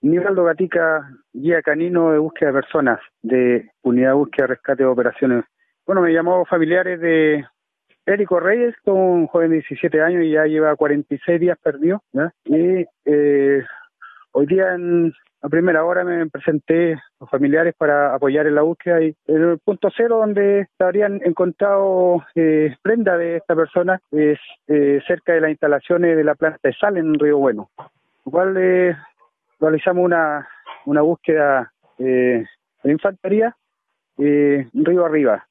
Nivaldo Gatica, guía canino de búsqueda de personas de Unidad de Búsqueda, Rescate de Operaciones. Bueno, me llamó familiares de Érico Reyes, un joven de 17 años y ya lleva 46 días perdido. Y eh, hoy día en, a primera hora me presenté a los familiares para apoyar en la búsqueda y el punto cero donde habrían encontrado eh, prenda de esta persona es eh, cerca de las instalaciones de la planta de sal en Río Bueno. Igual eh, realizamos una, una búsqueda eh, de infantería eh, río arriba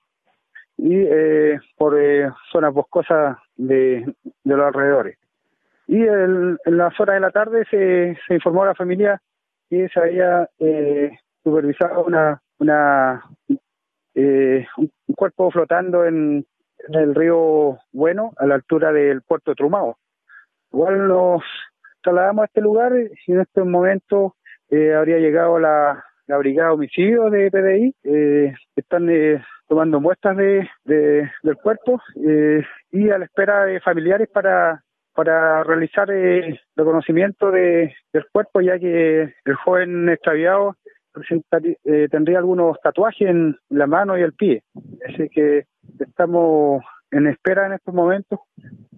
y eh, por eh, zonas boscosas de, de los alrededores. Y el, en las horas de la tarde se, se informó a la familia que se había eh, supervisado una, una eh, un cuerpo flotando en, el río Bueno a la altura del puerto Trumao. Igual nos trasladamos a este lugar y en este momento eh, habría llegado la, brigada de homicidio de PDI, eh, están eh, tomando muestras de, de del cuerpo eh, y a la espera de familiares para para realizar eh, reconocimiento de, del cuerpo, ya que el joven extraviado tendría algunos tatuajes en la mano y el pie. Así que estamos en espera en estos momentos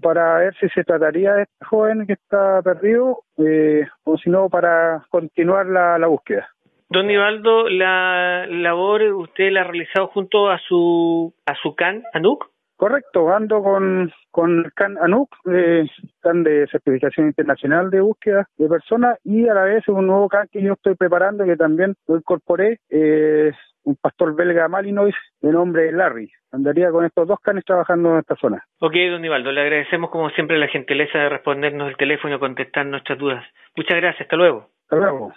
para ver si se trataría de este joven que está perdido eh, o si no para continuar la, la búsqueda. Don Nivaldo, la labor usted la ha realizado junto a su a su CAN ANUC. Correcto, ando con, con el CAN ANUC, eh, CAN de certificación internacional de búsqueda de personas y a la vez un nuevo CAN que yo estoy preparando que también lo incorporé, eh, un pastor belga Malinois de nombre Larry. Andaría con estos dos canes trabajando en esta zona. Ok, don Nivaldo, le agradecemos como siempre la gentileza de respondernos el teléfono y contestar nuestras dudas. Muchas gracias, hasta luego. Hasta luego.